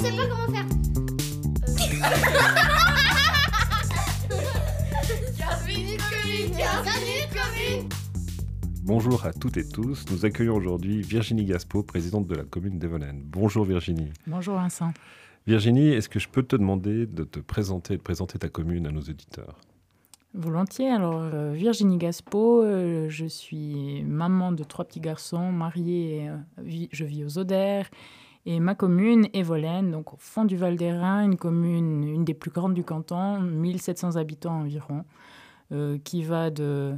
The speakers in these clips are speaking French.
sais pas comment faire. Bonjour à toutes et tous. Nous accueillons aujourd'hui Virginie Gaspo, présidente de la commune d'Evolen. Bonjour Virginie. Bonjour Vincent. Virginie, est-ce que je peux te demander de te présenter, de présenter ta commune à nos éditeurs Volontiers. Alors, euh, Virginie Gaspo, euh, je suis maman de trois petits garçons, mariée, euh, je vis aux Odères. Et ma commune, Evolène, donc au fond du Val d'Airain, une commune, une des plus grandes du canton, 1700 habitants environ, qui va de,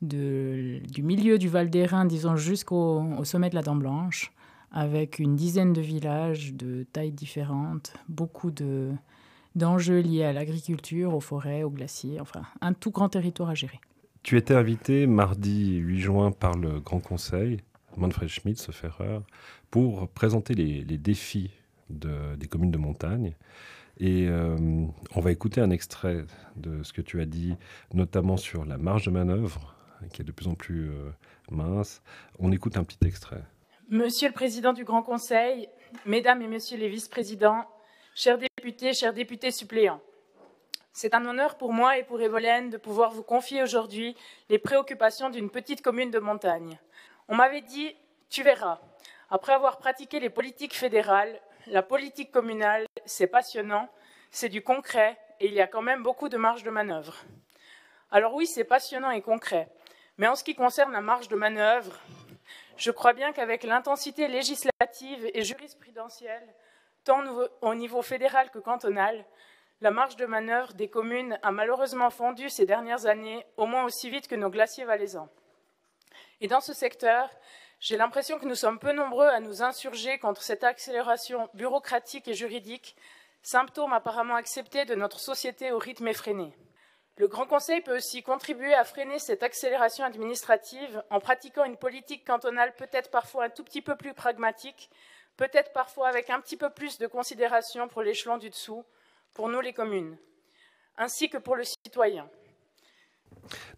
du milieu du Val d'Airain, disons, jusqu'au au sommet de la Dent Blanche, avec une dizaine de villages de tailles différentes, beaucoup de, d'enjeux liés à l'agriculture, aux forêts, aux glaciers, enfin un tout grand territoire à gérer. Tu étais invité mardi 8 juin par le Grand Conseil, Manfred ferreur, pour présenter les, défis des communes de montagne. Et euh, on va écouter un extrait de ce que tu as dit, notamment sur la marge de manœuvre, qui est de plus en plus euh, mince. On écoute un petit extrait. Monsieur le Président du Grand Conseil, Mesdames et Messieurs les vice-présidents, chers députés, chers députés suppléants, c'est un honneur pour moi et pour Evolène de pouvoir vous confier aujourd'hui les préoccupations d'une petite commune de montagne. On m'avait dit, tu verras, après avoir pratiqué les politiques fédérales, la politique communale, c'est passionnant, c'est du concret et il y a quand même beaucoup de marge de manœuvre. Alors oui, c'est passionnant et concret, mais en ce qui concerne la marge de manœuvre, je crois bien qu'avec l'intensité législative et jurisprudentielle, tant au niveau fédéral que cantonal, la marge de manœuvre des communes a malheureusement fondu ces dernières années, au moins aussi vite que nos glaciers valaisans. Et dans ce secteur, j'ai l'impression que nous sommes peu nombreux à nous insurger contre cette accélération bureaucratique et juridique, symptôme apparemment accepté de notre société au rythme effréné. Le Grand Conseil peut aussi contribuer à freiner cette accélération administrative en pratiquant une politique cantonale peut-être parfois un tout petit peu plus pragmatique, peut-être parfois avec un petit peu plus de considération pour l'échelon du dessous, pour nous les communes, ainsi que pour le citoyen.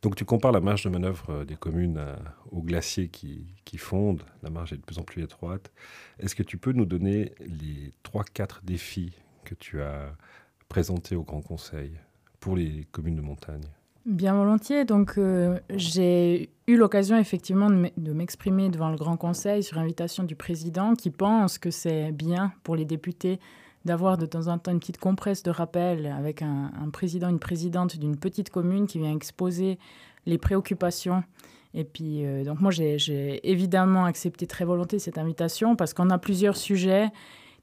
Donc tu compares la marge de manœuvre euh, des communes aux glaciers qui, qui fondent, la marge est de plus en plus étroite. Est-ce que tu peux nous donner les 3-4 défis que tu as présentés au Grand Conseil pour les communes de montagne? Bien volontiers. Donc, euh, j'ai eu l'occasion effectivement de m'exprimer devant le Grand Conseil sur invitation du président qui pense que c'est bien pour les députés d'avoir de temps en temps une petite compresse de rappel avec un, président, une présidente d'une petite commune qui vient exposer les préoccupations. Et puis, euh, donc moi, j'ai évidemment accepté très volontiers cette invitation parce qu'on a plusieurs sujets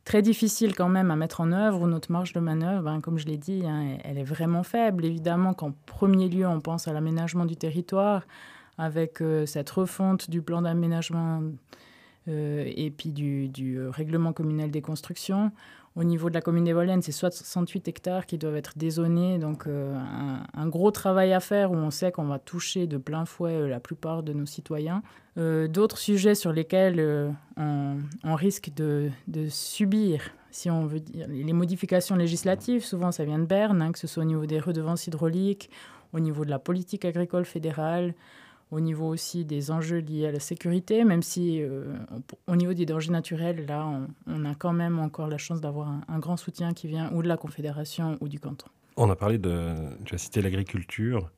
très difficile quand même à mettre en œuvre, notre marge de manœuvre, hein, comme je l'ai dit, hein, elle est vraiment faible. Évidemment qu'en premier lieu, on pense à l'aménagement du territoire, avec euh, cette refonte du plan d'aménagement euh, et puis du, règlement communal des constructions. Au niveau de la commune des Volaines, c'est 68 hectares qui doivent être dézonés, donc euh, un, gros travail à faire où on sait qu'on va toucher de plein fouet euh, la plupart de nos citoyens. Euh, d'autres sujets sur lesquels on, risque de, subir, si on veut dire, les modifications législatives, souvent ça vient de Berne, hein, que ce soit au niveau des redevances hydrauliques, au niveau de la politique agricole fédérale, au niveau aussi des enjeux liés à la sécurité, même si euh, au niveau des dangers naturels, là, on, a quand même encore la chance d'avoir un, grand soutien qui vient ou de la Confédération ou du canton. On a parlé de, tu as cité l'agriculture.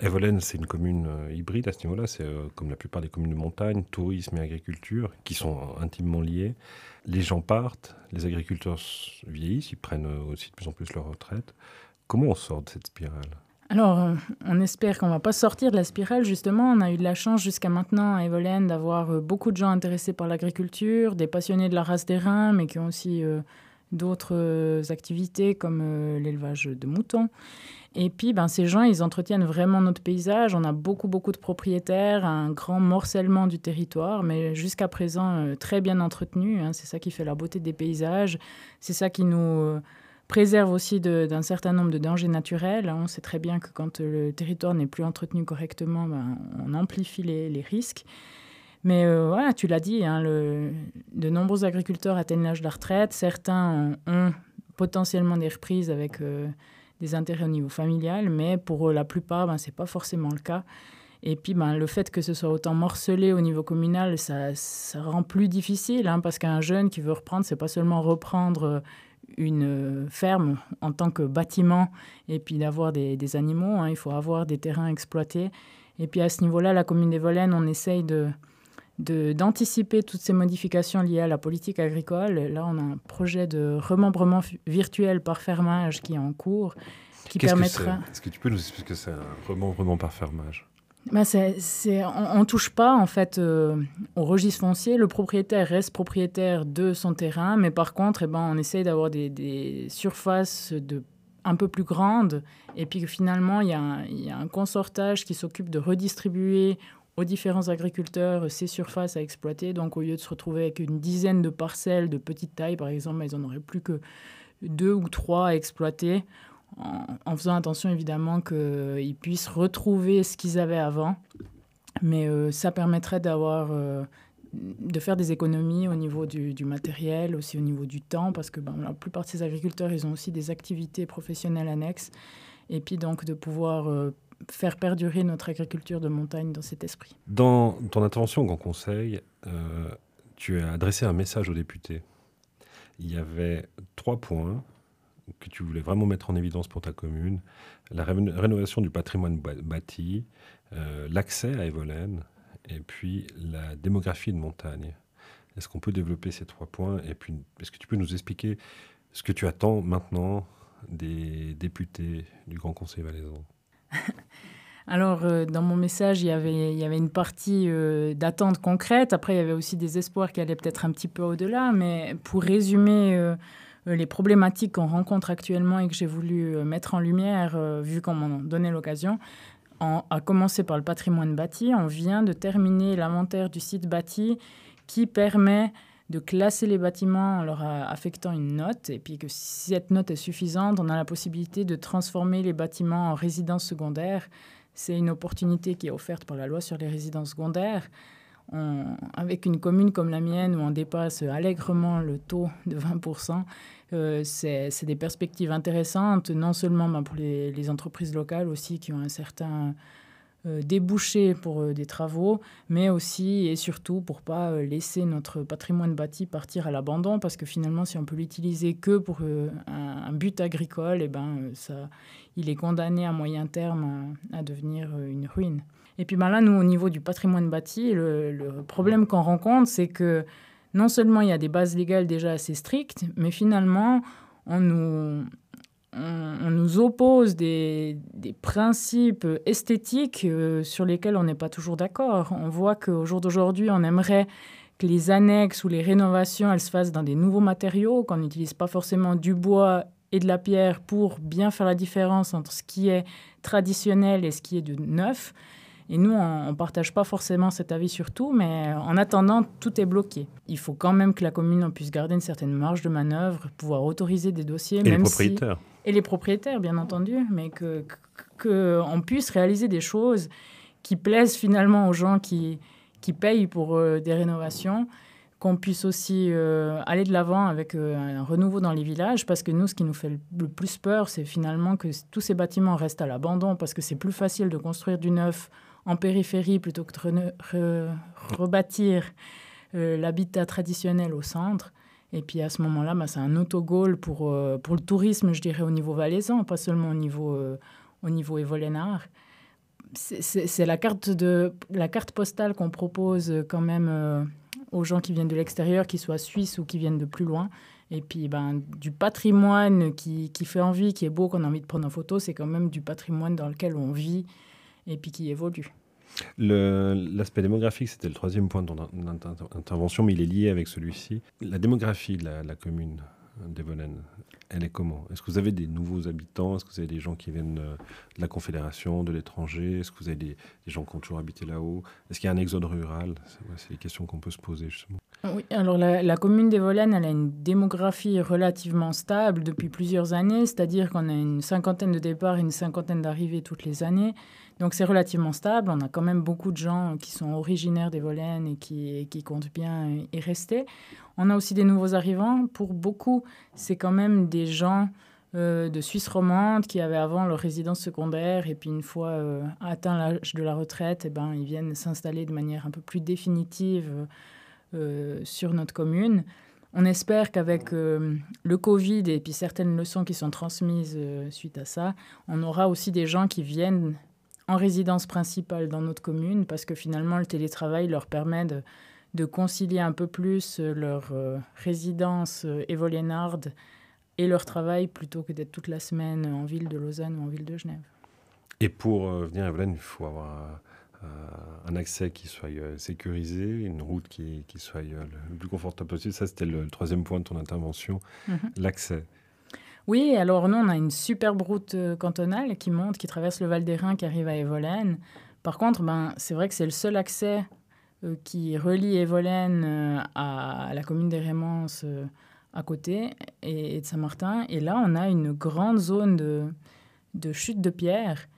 Evolène, c'est une commune euh, hybride à ce niveau-là. C'est euh, comme la plupart des communes de montagne, tourisme et agriculture, qui sont intimement liés. Les gens partent, les agriculteurs vieillissent, ils prennent aussi de plus en plus leur retraite. Comment on sort de cette spirale? Alors, euh, on espère qu'on va pas sortir de la spirale, justement. On a eu de la chance jusqu'à maintenant à Evolène d'avoir euh, beaucoup de gens intéressés par l'agriculture, des passionnés de la race des reins, mais qui ont aussi euh, d'autres activités comme l'élevage de moutons. Et puis, ben, ces gens, ils entretiennent vraiment notre paysage. On a beaucoup, beaucoup de propriétaires, un grand morcellement du territoire, mais jusqu'à présent très bien entretenu. Hein. C'est ça qui fait la beauté des paysages. C'est ça qui nous préserve aussi d'un certain nombre de dangers naturels. On sait très bien que quand le territoire n'est plus entretenu correctement, ben, on amplifie les, risques. Mais euh, voilà, tu l'as dit, hein, de nombreux agriculteurs atteignent l'âge de la retraite. Certains ont, potentiellement des reprises avec euh, des intérêts au niveau familial, mais pour la plupart, ben, ce n'est pas forcément le cas. Et puis, ben, le fait que ce soit autant morcelé au niveau communal, ça, ça rend plus difficile, hein, parce qu'un jeune qui veut reprendre, c'est pas seulement reprendre une ferme en tant que bâtiment et puis d'avoir des, des, animaux. Hein, il faut avoir des terrains exploités. Et puis à ce niveau-là, la commune des Volaines, on essaye de, d'anticiper toutes ces modifications liées à la politique agricole. Là, on a un projet de remembrement virtuel par fermage qui est en cours, qui permettra... Est-ce que tu peux nous expliquer ce que c'est un remembrement par fermage? C'est, on ne touche pas en fait euh, au registre foncier. Le propriétaire reste propriétaire de son terrain, mais par contre, eh ben, on essaye d'avoir des, des, surfaces de, un peu plus grandes et puis finalement, il y, y a un consortage qui s'occupe de redistribuer aux différents agriculteurs ces surfaces à exploiter. Donc au lieu de se retrouver avec une dizaine de parcelles de petite taille, par exemple, ils n'en auraient plus que deux ou trois à exploiter, en, faisant attention évidemment qu'ils puissent retrouver ce qu'ils avaient avant. Mais euh, ça permettrait. Euh, de faire des économies au niveau du, matériel, aussi au niveau du temps, parce que ben, la plupart de ces agriculteurs, ils ont aussi des activités professionnelles annexes, et puis donc de pouvoir euh, faire perdurer notre agriculture de montagne dans cet esprit. Dans ton intervention au Grand Conseil, tu as adressé un message aux députés. Il y avait trois points que tu voulais vraiment mettre en évidence pour ta commune. La rénovation du patrimoine bâti, euh, l'accès à Evolène et puis la démographie de montagne. Est-ce qu'on peut développer ces trois points Et puis, est-ce que tu peux nous expliquer ce que tu attends maintenant des députés du Grand Conseil valaisan? Alors, euh, dans mon message, il y avait, y avait une partie euh, d'attente concrète. Après, il y avait aussi des espoirs qui allaient peut-être un petit peu au-delà. Mais pour résumer euh, les problématiques qu'on rencontre actuellement et que j'ai voulu mettre en lumière, vu qu'on m'en donnait l'occasion, à commencer par le patrimoine bâti, on vient de terminer l'inventaire du site bâti qui permet de classer les bâtiments en leur affectant une note, et puis que si cette note est suffisante, on a la possibilité de transformer les bâtiments en résidences secondaires. C'est une opportunité qui est offerte par la loi sur les résidences secondaires. Avec une commune comme la mienne, où on dépasse allègrement le taux de 20%, euh, c'est des perspectives intéressantes, non seulement ben, pour les, entreprises locales aussi qui ont un certain euh, déboucher pour euh, des travaux, mais aussi et surtout pour pas laisser notre patrimoine bâti partir à l'abandon, parce que finalement, si on peut l'utiliser que pour un, but agricole, et eh ben, il est condamné à moyen terme à, devenir une ruine. Et puis ben là, nous, au niveau du patrimoine bâti, le, problème qu'on rencontre, c'est que non seulement il y a des bases légales déjà assez strictes, mais finalement, on nous, on, nous oppose des, principes esthétiques euh, sur lesquels on n'est pas toujours d'accord. On voit qu'au jour d'aujourd'hui, on aimerait que les annexes ou les rénovations, elles se fassent dans des nouveaux matériaux, qu'on n'utilise pas forcément du bois et de la pierre pour bien faire la différence entre ce qui est traditionnel et ce qui est de neuf. Et nous, on ne partage pas forcément cet avis sur tout, mais en attendant, tout est bloqué. Il faut quand même que la commune puisse garder une certaine marge de manœuvre, pouvoir autoriser des dossiers. Et les propriétaires. Et les propriétaires, bien entendu, mais qu'on que, puisse réaliser des choses qui plaisent finalement aux gens qui, qui payent pour euh, des rénovations qu'on puisse aussi euh, aller de l'avant avec euh, un renouveau dans les villages, parce que nous, ce qui nous fait le plus peur, c'est finalement que tous ces bâtiments restent à l'abandon, parce que c'est plus facile de construire du neuf en périphérie plutôt que de rebâtir euh, l'habitat traditionnel au centre. Et puis à ce moment-là, bah, c'est un autogol pour, euh, pour le tourisme, je dirais, au niveau valaisan, pas seulement au niveau, euh, au niveau évolénard. C'est la carte, la carte postale qu'on propose quand même aux gens qui viennent de l'extérieur, qu'ils soient suisses ou qui viennent de plus loin. Et puis ben, du patrimoine qui, qui fait envie, qui est beau, qu'on a envie de prendre en photo, c'est quand même du patrimoine dans lequel on vit et puis qui évolue. L'aspect démographique, c'était le troisième point de ton intervention, mais il est lié avec celui-ci. La démographie de la, commune d'Evolen, elle est comment? Est-ce que vous avez des nouveaux habitants? Est-ce que vous avez des gens qui viennent de la Confédération, de l'étranger? Est-ce que vous avez des, gens qui ont toujours habité là-haut? Est-ce qu'il y a un exode rural? C'est les questions qu'on peut se poser justement. Oui, alors la, commune d'Evolen, elle a une démographie relativement stable depuis plusieurs années, c'est-à-dire qu'on a une cinquantaine de départs et une cinquantaine d'arrivées toutes les années. Donc c'est relativement stable. On a quand même beaucoup de gens qui sont originaires des Volaines et qui, qui comptent bien y rester. On a aussi des nouveaux arrivants. Pour beaucoup, c'est quand même des gens de Suisse romande qui avaient avant leur résidence secondaire et puis une fois atteint l'âge de la retraite, eh ben, ils viennent s'installer de manière un peu plus définitive sur notre commune. On espère qu'avec euh, le Covid et puis certaines leçons qui sont transmises euh, suite à ça, on aura aussi des gens qui viennent en résidence principale dans notre commune parce que finalement le télétravail leur permet de, concilier un peu plus euh, leur résidence évoliennarde et leur travail plutôt que d'être toute la semaine en ville de Lausanne ou en ville de Genève. Et pour venir à Evolène, il faut avoir euh, un accès qui soit euh, sécurisé, une route qui, qui soit euh, le plus confortable possible. Ça, c'était le, troisième point de ton intervention, mhm. l'accès. Oui, alors nous, on a une superbe route cantonale qui monte, qui traverse le Val d'Airain, qui arrive à Evolène. Par contre, ben, c'est vrai que c'est le seul accès qui relie Evolène à, la commune des Rémences à côté et, de Saint-Martin. Et là, on a une grande zone de, de chute de pierre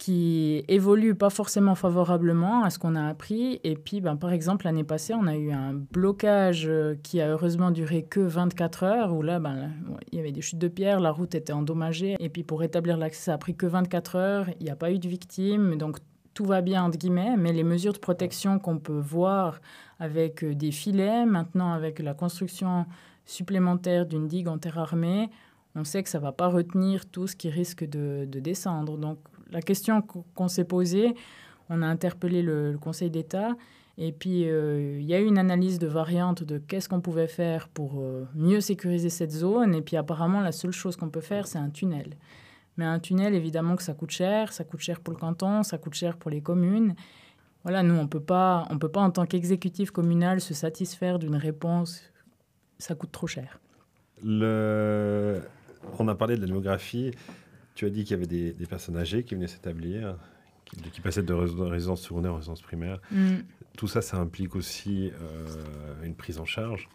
qui évolue pas forcément favorablement à ce qu'on a appris. Et puis, ben, par exemple, l'année passée, on a eu un blocage euh, qui a heureusement duré que 24 heures, où là, ben, il y avait des chutes de pierre, la route était endommagée. Et puis, pour rétablir l'accès, ça a pris que 24 heures. Il n'y a pas eu de victimes. Donc, tout va bien, entre guillemets. Mais les mesures de protection qu'on peut voir avec euh, des filets, maintenant avec la construction supplémentaire d'une digue en terre armée, on sait que ça ne va pas retenir tout ce qui risque de, de descendre. Donc, la question qu'on s'est posée, on a interpellé le, Conseil d'État. Et puis, euh, il y a eu une analyse de variantes de qu'est-ce qu'on pouvait faire pour euh, mieux sécuriser cette zone. Et puis, apparemment, la seule chose qu'on peut faire, c'est un tunnel. Mais un tunnel, évidemment que ça coûte cher. Ça coûte cher pour le canton, ça coûte cher pour les communes. Voilà, nous, on ne peut pas, en tant qu'exécutif communal, se satisfaire d'une réponse. Ça coûte trop cher. Le... On a parlé de la démographie. Tu as dit qu'il y avait des, personnes âgées qui venaient s'établir, qui, passaient de résidence secondaire en résidence primaire. Mm. Tout ça, ça implique aussi euh, une prise en charge.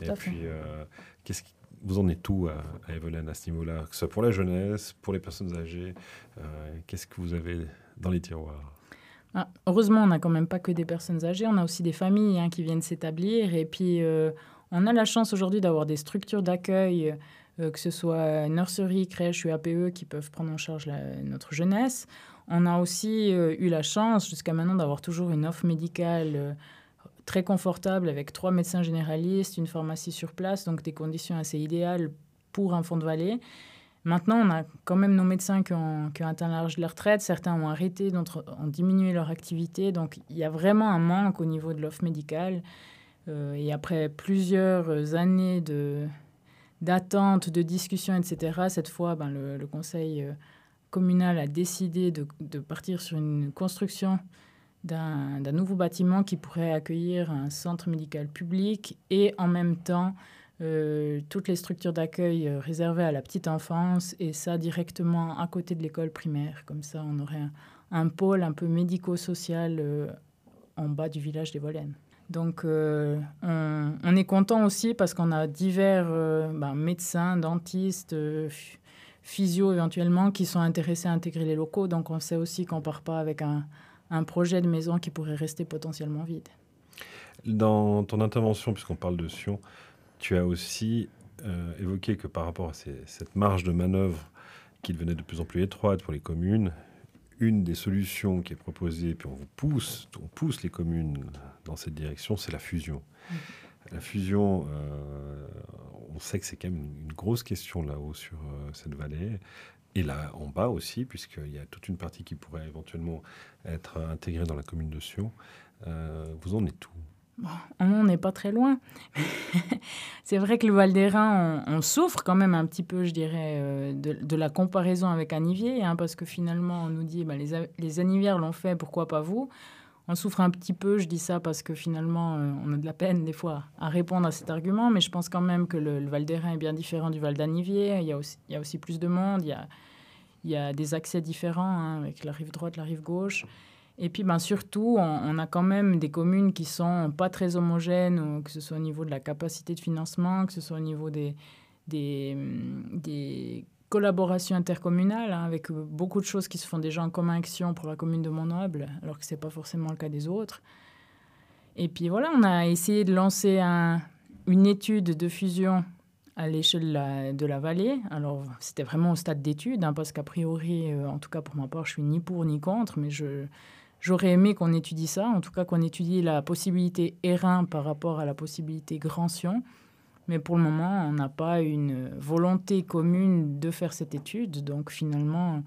Et puis, euh, qu'est-ce vous en êtes tout à, à Evelyn à ce niveau-là Que ce soit pour la jeunesse, pour les personnes âgées, euh, qu'est-ce que vous avez dans les tiroirs? Ah, Heureusement, on n'a quand même pas que des personnes âgées, on a aussi des familles hein, qui viennent s'établir. Et puis, on a la chance aujourd'hui d'avoir des structures d'accueil euh, que ce soit nurserie, crèche, UAPE qui peuvent prendre en charge notre jeunesse. On a aussi euh, eu la chance jusqu'à maintenant d'avoir toujours une offre médicale euh, très confortable avec trois médecins généralistes, une pharmacie sur place, donc des conditions assez idéales pour un fond de vallée. Maintenant, on a quand même nos médecins qui ont, qui ont atteint l'âge de la retraite. Certains ont arrêté, d'autres ont diminué leur activité. Donc, il y a vraiment un manque au niveau de l'offre médicale. et après plusieurs années de, d'attente, de discussion, etc., cette fois, ben, le, conseil euh, communal a décidé de, partir sur une construction d'un nouveau bâtiment qui pourrait accueillir un centre médical public et en même temps euh, toutes les structures d'accueil euh, réservées à la petite enfance et ça directement à côté de l'école primaire. Comme ça, on aurait un, pôle un peu médico-social en bas du village des Volaines. Donc, euh, on, est content aussi parce qu'on a divers euh, ben, médecins, dentistes, euh, physio éventuellement, qui sont intéressés à intégrer les locaux. Donc, on sait aussi qu'on ne part pas avec un, projet de maison qui pourrait rester potentiellement vide. Dans ton intervention, puisqu'on parle de Sion, tu as aussi évoqué que par rapport à cette marge de manœuvre qui devenait de plus en plus étroite pour les communes, une des solutions qui est proposée, puis on vous pousse, on pousse les communes dans cette direction, c'est la fusion. La fusion, euh, on sait que c'est quand même une, grosse question là-haut sur euh, cette vallée. Et là en bas aussi, puisqu'il y a toute une partie qui pourrait éventuellement être intégrée dans la commune de Sion. Euh, vous en êtes tout on n'est pas très loin. c'est vrai que le Val d'Airain, on, souffre quand même un petit peu, je dirais, de, la comparaison avec Anivier, hein, parce que finalement, on nous dit, bah, les, les l'ont fait, pourquoi pas vous? On souffre un petit peu, je dis ça parce que finalement, euh, on a de la peine des fois à répondre à cet argument, mais je pense quand même que le, Val d'Airain est bien différent du Val d'Anivier. Il, y a aussi, plus de monde, il y a, des accès différents hein, avec la rive droite, la rive gauche. Et puis, ben, surtout, on, a quand même des communes qui sont pas très homogènes, que ce soit au niveau de la capacité de financement, que ce soit au niveau des, des, des collaborations intercommunales, hein, avec beaucoup de choses qui se font déjà en commun action pour la commune de Montnoble, alors que ce n'est pas forcément le cas des autres. Et puis voilà, on a essayé de lancer un, une étude de fusion à l'échelle de la, vallée. Alors, c'était vraiment au stade d'étude, hein, parce qu'a priori, euh, en tout cas pour ma part, je suis ni pour ni contre, mais je, j'aurais aimé qu'on étudie ça, en tout cas qu'on étudie la possibilité Hérin par rapport à la possibilité Grand Sion. Mais pour le moment, on n'a pas une volonté commune de faire cette étude. Donc finalement, en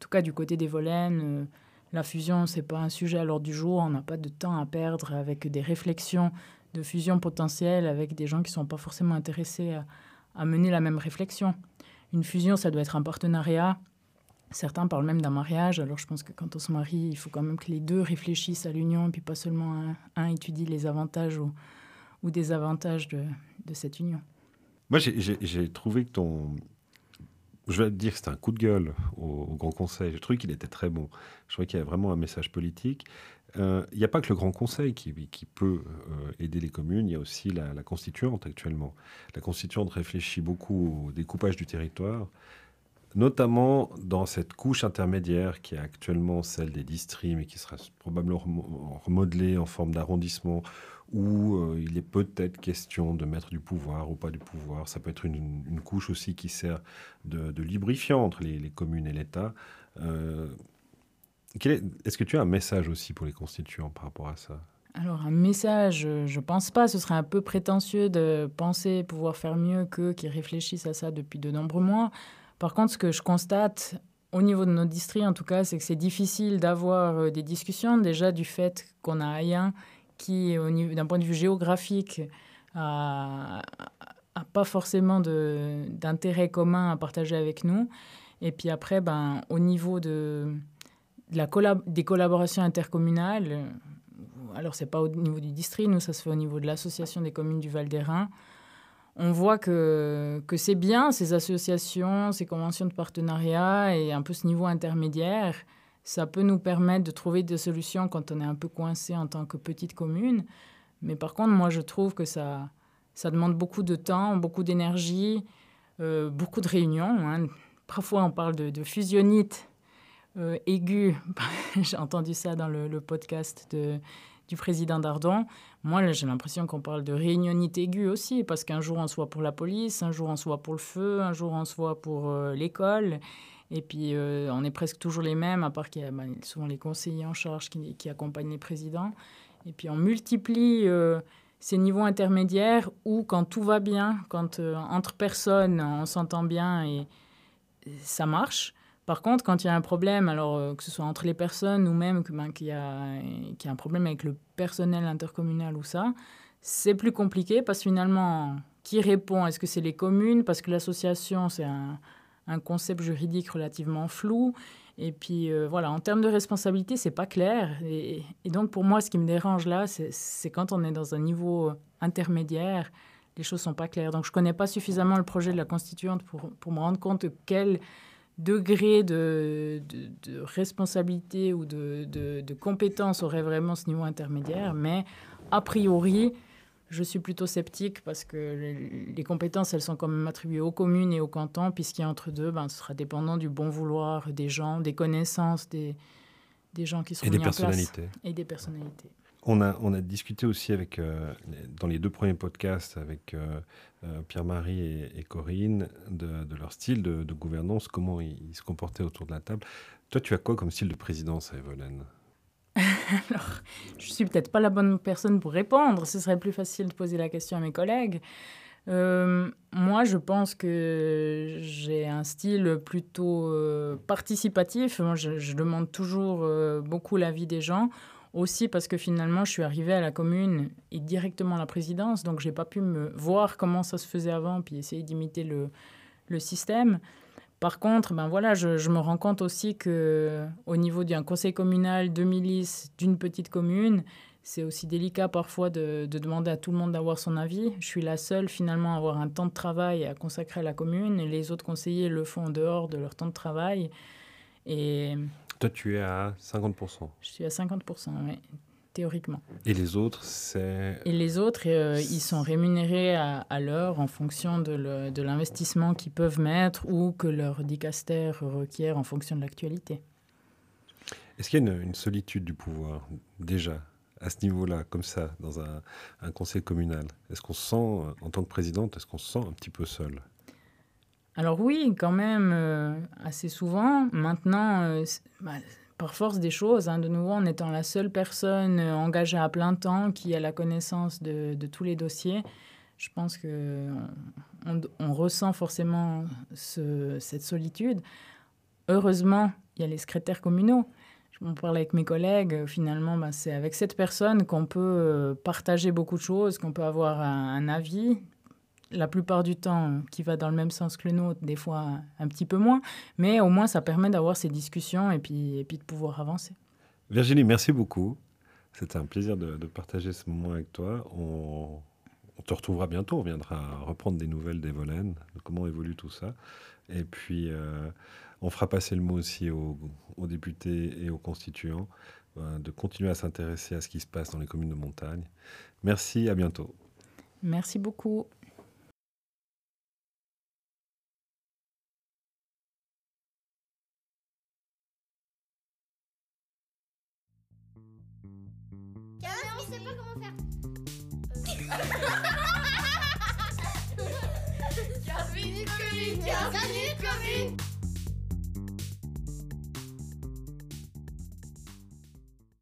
tout cas du côté des Volaines, euh, la fusion, c'est pas un sujet à l'ordre du jour. On n'a pas de temps à perdre avec des réflexions de fusion potentielle avec des gens qui sont pas forcément intéressés à, à mener la même réflexion. Une fusion, ça doit être un partenariat. Certains parlent même d'un mariage. Alors je pense que quand on se marie, il faut quand même que les deux réfléchissent à l'union, et puis pas seulement un, étudie les avantages ou, ou désavantages de, de cette union. Moi, j'ai trouvé que ton... Je vais te dire que c'était un coup de gueule au, Grand Conseil. Je trouvais qu'il était très bon. Je trouvais qu'il y avait vraiment un message politique. Euh, il n'y a pas que le Grand Conseil qui, peut euh, aider les communes, il y a aussi la, constituante actuellement. La constituante réfléchit beaucoup au découpage du territoire, notamment dans cette couche intermédiaire qui est actuellement celle des districts, mais qui sera probablement remodelée en forme d'arrondissement, où euh, il est peut-être question de mettre du pouvoir ou pas du pouvoir. Ça peut être une, couche aussi qui sert de, lubrifiant entre les, communes et l'État. Est-ce que tu as un message aussi pour les constituants par rapport à ça? Alors, un message, je ne pense pas. Ce serait un peu prétentieux de penser pouvoir faire mieux qu'eux qui réfléchissent à ça depuis de nombreux mois. Par contre, ce que je constate au niveau de notre district, en tout cas, c'est que c'est difficile d'avoir euh, des discussions. Déjà, du fait qu'on a Ayen qui, d'un point de vue géographique, n'a pas forcément d'intérêt commun à partager avec nous. Et puis après, ben, au niveau de la des collaborations intercommunales, alors c'est pas au niveau du district, nous ça se fait au niveau de l'association des communes du Val d'Airain, on voit que, que c'est bien ces associations, ces conventions de partenariat et un peu ce niveau intermédiaire. Ça peut nous permettre de trouver des solutions quand on est un peu coincé en tant que petite commune. Mais par contre, moi, je trouve que ça, ça demande beaucoup de temps, beaucoup d'énergie, euh, beaucoup de réunions. Hein. Parfois, on parle de, de fusionnite euh, aigu. j'ai entendu ça dans le, podcast de, du président d'Ardon. Moi, j'ai l'impression qu'on parle de réunionite aiguë aussi, parce qu'un jour on soit pour la police, un jour on soit pour le feu, un jour on soit pour euh, l'école. Et puis, euh, on est presque toujours les mêmes, à part qu'il y a ben, souvent les conseillers en charge qui, qui, accompagnent les présidents. Et puis, on multiplie ces niveaux intermédiaires où, quand tout va bien, quand entre personnes, on s'entend bien et ça marche, par contre, quand il y a un problème, alors euh, que ce soit entre les personnes ou même ben, qu'il y, a, y a un problème avec le personnel intercommunal ou ça, c'est plus compliqué parce que finalement, qui répond? Est-ce que c'est les communes? Parce que l'association, c'est un, concept juridique relativement flou. Et puis euh, voilà, en termes de responsabilité, c'est pas clair. Et, donc pour moi, ce qui me dérange là, c'est quand on est dans un niveau intermédiaire, les choses sont pas claires. Donc je connais pas suffisamment le projet de la constituante pour, pour me rendre compte de quel degré de, de, responsabilité ou de, de, compétence aurait vraiment ce niveau intermédiaire, mais a priori, je suis plutôt sceptique parce que les, compétences, elles sont quand même attribuées aux communes et aux cantons, puisqu'il y a entre deux, ben, ce sera dépendant du bon vouloir des gens, des connaissances des, des gens qui seront mis en place. Et des personnalités. On a, discuté aussi avec, euh, dans les deux premiers podcasts avec euh, euh, Pierre-Marie et, Corinne de, leur style de, gouvernance, comment ils, se comportaient autour de la table. Toi, tu as quoi comme style de présidence à Evelyn? Alors, je suis peut-être pas la bonne personne pour répondre. Ce serait plus facile de poser la question à mes collègues. moi, je pense que j'ai un style plutôt participatif. Moi, je, demande toujours beaucoup l'avis des gens. Aussi parce que finalement, je suis arrivée à la commune et directement à la présidence, donc j'ai pas pu me voir comment ça se faisait avant, puis essayer d'imiter le, système. Par contre, ben voilà, je, me rends compte aussi que au niveau d'un conseil communal de milice d'une petite commune, c'est aussi délicat parfois de, demander à tout le monde d'avoir son avis. Je suis la seule finalement à avoir un temps de travail à consacrer à la commune et les autres conseillers le font en dehors de leur temps de travail. Et toi, tu es à 50%. Je suis à 50%, oui, théoriquement. Et les autres, c'est... Et les autres, euh, ils sont rémunérés à, l'heure en fonction de l'investissement qu'ils peuvent mettre ou que leur dicaster requiert en fonction de l'actualité. Est-ce qu'il y a une, solitude du pouvoir, déjà, à ce niveau-là, comme ça, dans un, conseil communal? Est-ce qu'on se sent, en tant que présidente, est-ce qu'on se sent un petit peu seul? Alors oui, quand même, euh, assez souvent. Maintenant, euh, bah, par force des choses, hein, de nouveau, en étant la seule personne euh, engagée à plein temps qui a la connaissance de, tous les dossiers, je pense que on, ressent forcément cette solitude. Heureusement, il y a les secrétaires communaux on parle avec mes collègues, finalement, bah, c'est avec cette personne qu'on peut partager beaucoup de choses, qu'on peut avoir un, avis, la plupart du temps euh, qui va dans le même sens que le nôtre, des fois un petit peu moins, mais au moins ça permet d'avoir ces discussions et puis, et puis de pouvoir avancer. Virginie, merci beaucoup. C'était un plaisir de, partager ce moment avec toi. On, te retrouvera bientôt, on viendra reprendre des nouvelles des Volaines, de comment évolue tout ça. Et puis... On fera passer le mot aussi aux, députés et aux constituants euh, de continuer à s'intéresser à ce qui se passe dans les communes de montagne. Merci, à bientôt. Merci beaucoup.